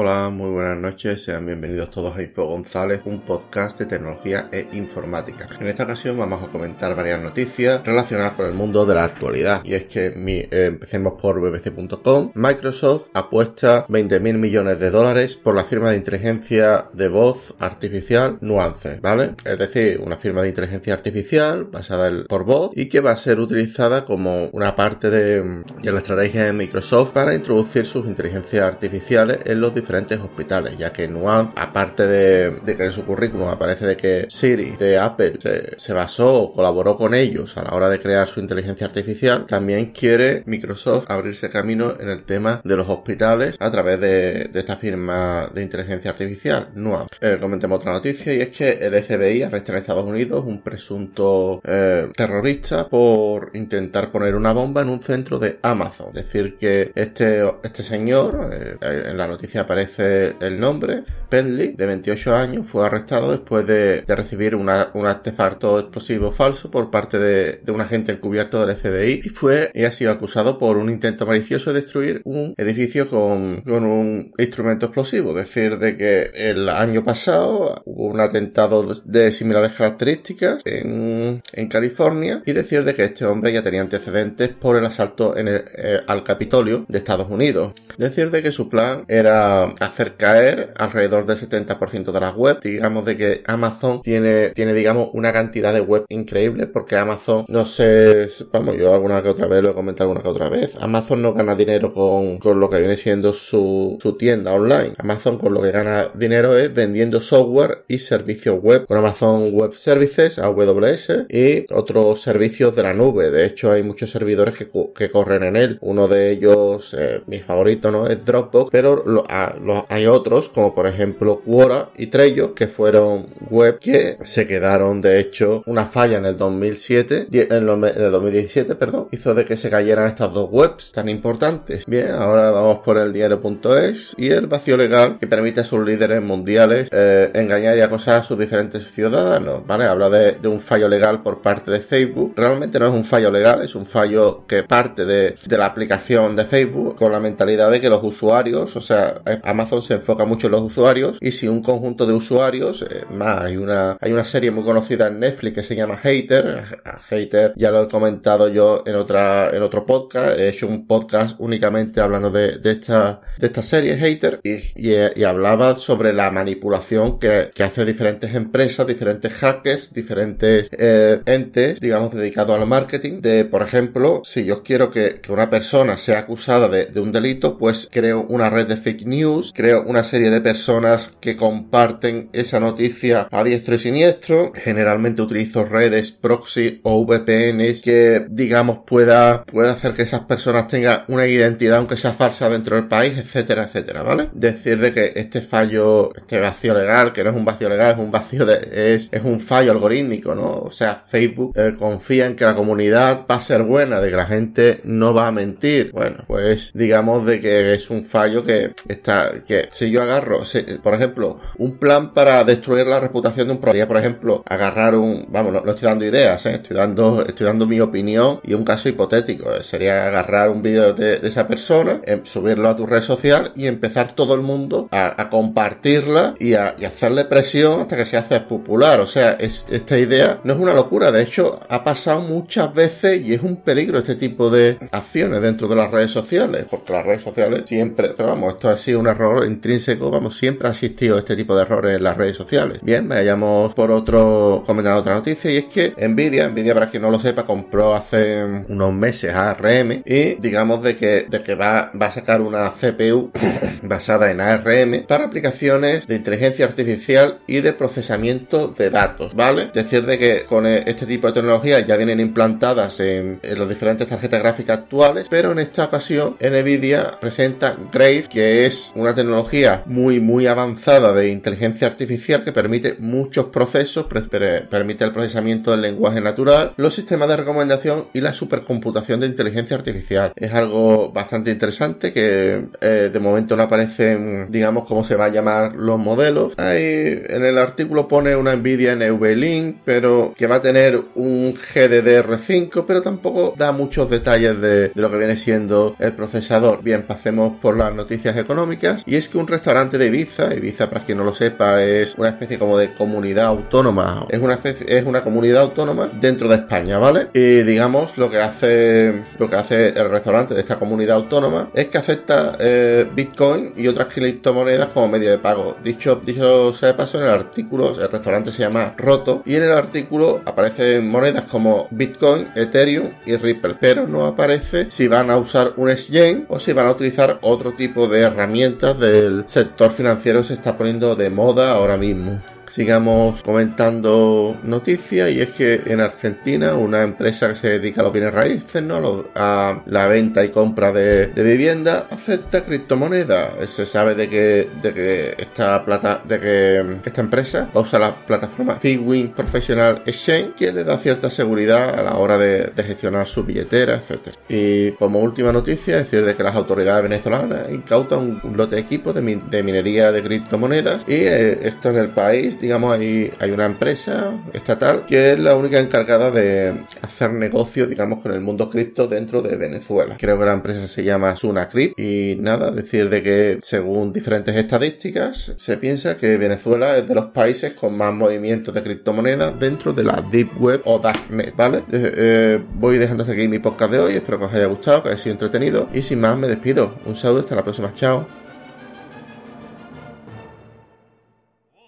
Hola, muy buenas noches, sean bienvenidos todos a Info González, un podcast de tecnología e informática. En esta ocasión vamos a comentar varias noticias relacionadas con el mundo de la actualidad. Y es que eh, empecemos por bbc.com. Microsoft apuesta 20 mil millones de dólares por la firma de inteligencia de voz artificial Nuance, ¿vale? Es decir, una firma de inteligencia artificial basada por voz y que va a ser utilizada como una parte de, de la estrategia de Microsoft para introducir sus inteligencias artificiales en los diferentes diferentes hospitales, ya que Nuance, aparte de, que en su currículum aparece de que Siri de Apple se, basó o colaboró con ellos a la hora de crear su inteligencia artificial, también quiere Microsoft abrirse camino en el tema de los hospitales a través de, esta firma de inteligencia artificial, Nuance. Eh, comentemos otra noticia y es que el FBI arresta en Estados Unidos un presunto eh, terrorista por intentar poner una bomba en un centro de Amazon. Es decir, que este, este señor, eh, en la noticia aparece aparece el nombre, Penley, de 28 años, fue arrestado después de, recibir un artefacto explosivo falso por parte de, un agente encubierto del FBI y fue y ha sido acusado por un intento malicioso de destruir un edificio con, un instrumento explosivo. Decir, de que el año pasado hubo un atentado de similares características en, California y decir de que este hombre ya tenía antecedentes por el asalto en eh, al Capitolio de Estados Unidos. Decir de que su plan era hacer caer alrededor del 70% de las webs. Digamos de que Amazon tiene, tiene, digamos, una cantidad de web increíble porque Amazon, no sé, vamos, yo alguna que otra vez lo he comentado alguna que otra vez. Amazon no gana dinero con, con lo que viene siendo su, su tienda online. Amazon con lo que gana dinero es vendiendo software y servicios web con Amazon Web Services, AWS y otros servicios de la nube. De hecho, hay muchos servidores que, que corren en él. Uno de ellos, eh, mi favorito, ¿no? Es Dropbox, pero lo, a, hay otros, como por ejemplo Quora y Trello, que fueron web que se quedaron, de hecho, una falla en el 2007, en el 2017, perdón, hizo de que se cayeran estas dos webs tan importantes. Bien, ahora vamos por el diario.es y el vacío legal que permite a sus líderes mundiales eh, engañar y acosar a sus diferentes ciudadanos, ¿vale? Habla de, un fallo legal por parte de Facebook. Realmente no es un fallo legal, es un fallo que parte de, de la aplicación de Facebook con la mentalidad de que los usuarios, o sea, Amazon se enfoca mucho en los usuarios y si un conjunto de usuarios, eh, más hay una, hay una serie muy conocida en Netflix que se llama Hater, Hater ya lo he comentado yo en otra, en otro podcast, he hecho un podcast únicamente hablando de, esta, de esta serie Hater y, hablaba sobre la manipulación que, que hace diferentes empresas, diferentes hackers, diferentes eh, entes, digamos, dedicados al marketing, de, por ejemplo, si yo quiero que, una persona sea acusada de un delito, pues creo una red de fake news creo una serie de personas que comparten esa noticia a diestro y siniestro. Generalmente utilizo redes proxy o VPNs que, digamos, pueda, pueda hacer que esas personas tengan una identidad, aunque sea falsa, dentro del país, etcétera, etcétera, ¿vale? Decir de que este fallo, este vacío legal, que no es un vacío legal, es un vacío de, es, es un fallo algorítmico, ¿no? O sea, Facebook eh, confía en que la comunidad va a ser buena, de que la gente no va a mentir. Bueno, pues digamos de que es un fallo que está que si yo agarro, por ejemplo, un plan para destruir la reputación de un proyecto, por ejemplo, agarrar un, vamos, no, estoy dando ideas, ¿eh? estoy dando, estoy dando mi opinión y un caso hipotético, eh, sería agarrar un vídeo de, esa persona, em, subirlo a tu red social y empezar todo el mundo a, compartirla y a hacerle presión hasta que se hace popular. O sea, es, esta idea no es una locura, de hecho ha pasado muchas veces y es un peligro este tipo de acciones dentro de las redes sociales, porque las redes sociales siempre, pero vamos, esto ha sido una error intrínseco, vamos, siempre ha existido este tipo de errores en las redes sociales. Bien, vayamos por otro, comentando otra noticia, y es que Nvidia, Nvidia para quien no lo sepa, compró hace unos meses ARM y digamos de que, de que va, va a sacar una CPU basada en ARM para aplicaciones de inteligencia artificial y de procesamiento de datos, ¿vale? Decir, de que con este tipo de tecnologías ya vienen implantadas en, en las diferentes tarjetas gráficas actuales, pero en esta ocasión Nvidia presenta Grace, que es una tecnología muy muy avanzada de inteligencia artificial que permite muchos procesos, permite el procesamiento del lenguaje natural, los sistemas de recomendación y la supercomputación de inteligencia artificial. Es algo bastante interesante que eh, de momento no aparecen, digamos, cómo se va a llamar los modelos. Ahí en el artículo pone una Nvidia NVLink, pero que va a tener un GDDR5, pero tampoco da muchos detalles de, de lo que viene siendo el procesador. Bien, pasemos por las noticias económicas y es que un restaurante de Ibiza, Ibiza para quien no lo sepa es una especie como de comunidad autónoma, es una es una comunidad autónoma dentro de España, ¿vale? Y digamos lo que hace lo que hace el restaurante de esta comunidad autónoma es que acepta eh, Bitcoin y otras criptomonedas como medio de pago. Dicho, dicho sea de paso, en el artículo, el restaurante se llama Roto y en el artículo aparecen monedas como Bitcoin, Ethereum y Ripple, pero no aparece si van a usar un exchange o si van a utilizar otro tipo de del sector financiero se está poniendo de moda ahora mismo sigamos comentando noticias y es que en Argentina una empresa que se dedica a los bienes raíces, ¿no? a la venta y compra de, vivienda acepta criptomonedas. Se sabe de que, de que esta plata, de que esta empresa usa la plataforma Figwin Professional Exchange que le da cierta seguridad a la hora de, gestionar su billetera, etcétera. Y como última noticia, decir de que las autoridades venezolanas incautan un, lote de equipos de, minería de criptomonedas y eh, esto en el país digamos, hay, hay una empresa estatal que es la única encargada de hacer negocio, digamos, con el mundo cripto dentro de Venezuela. Creo que la empresa se llama Sunacrypt y nada, decir de que según diferentes estadísticas se piensa que Venezuela es de los países con más movimientos de criptomonedas dentro de la Deep Web o Darknet, ¿vale? Eh, eh, voy dejando hasta aquí mi podcast de hoy, espero que os haya gustado, que haya sido entretenido y sin más me despido. Un saludo, hasta la próxima, chao.